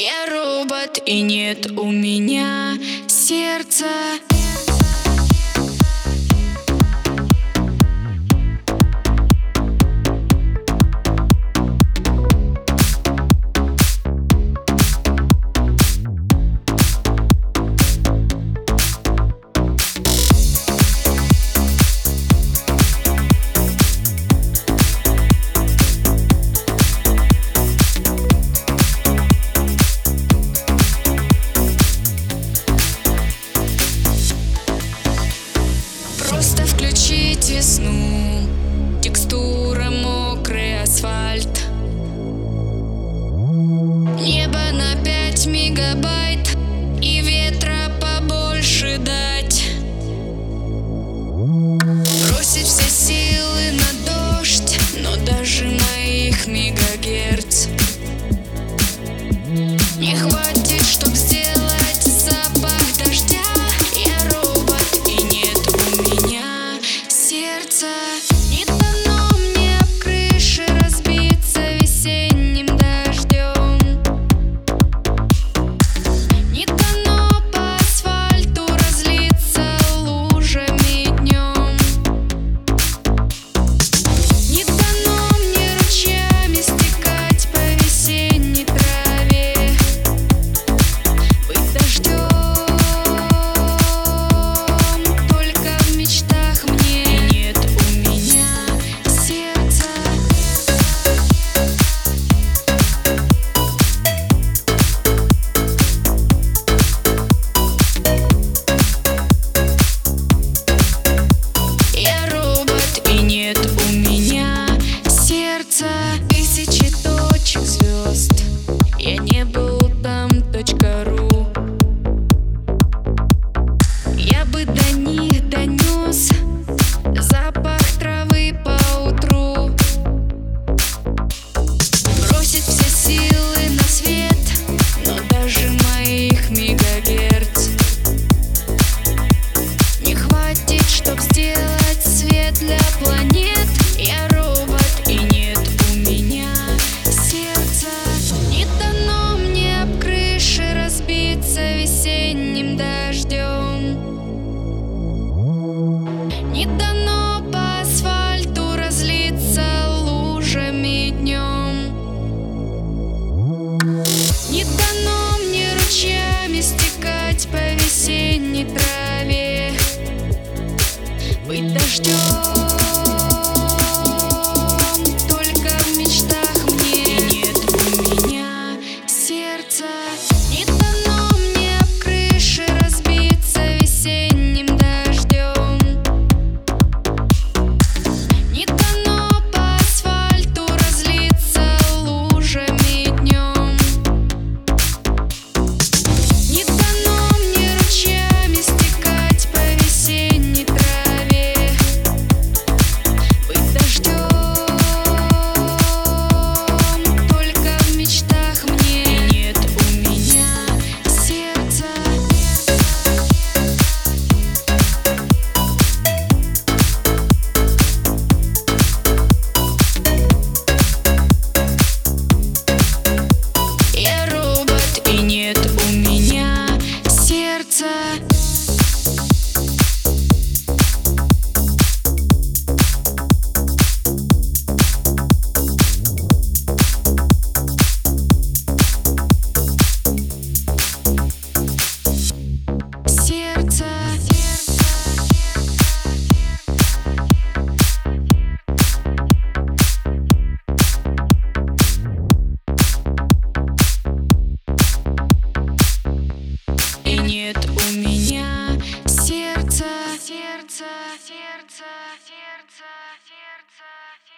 Я робот, и нет у меня сердца. зі текстура мокрый асфальт. Небо на пять мегабайт и ветра побольше дать. Бросить все силы на дождь, но даже моих мегагерц не хватит. water сердце, сердце.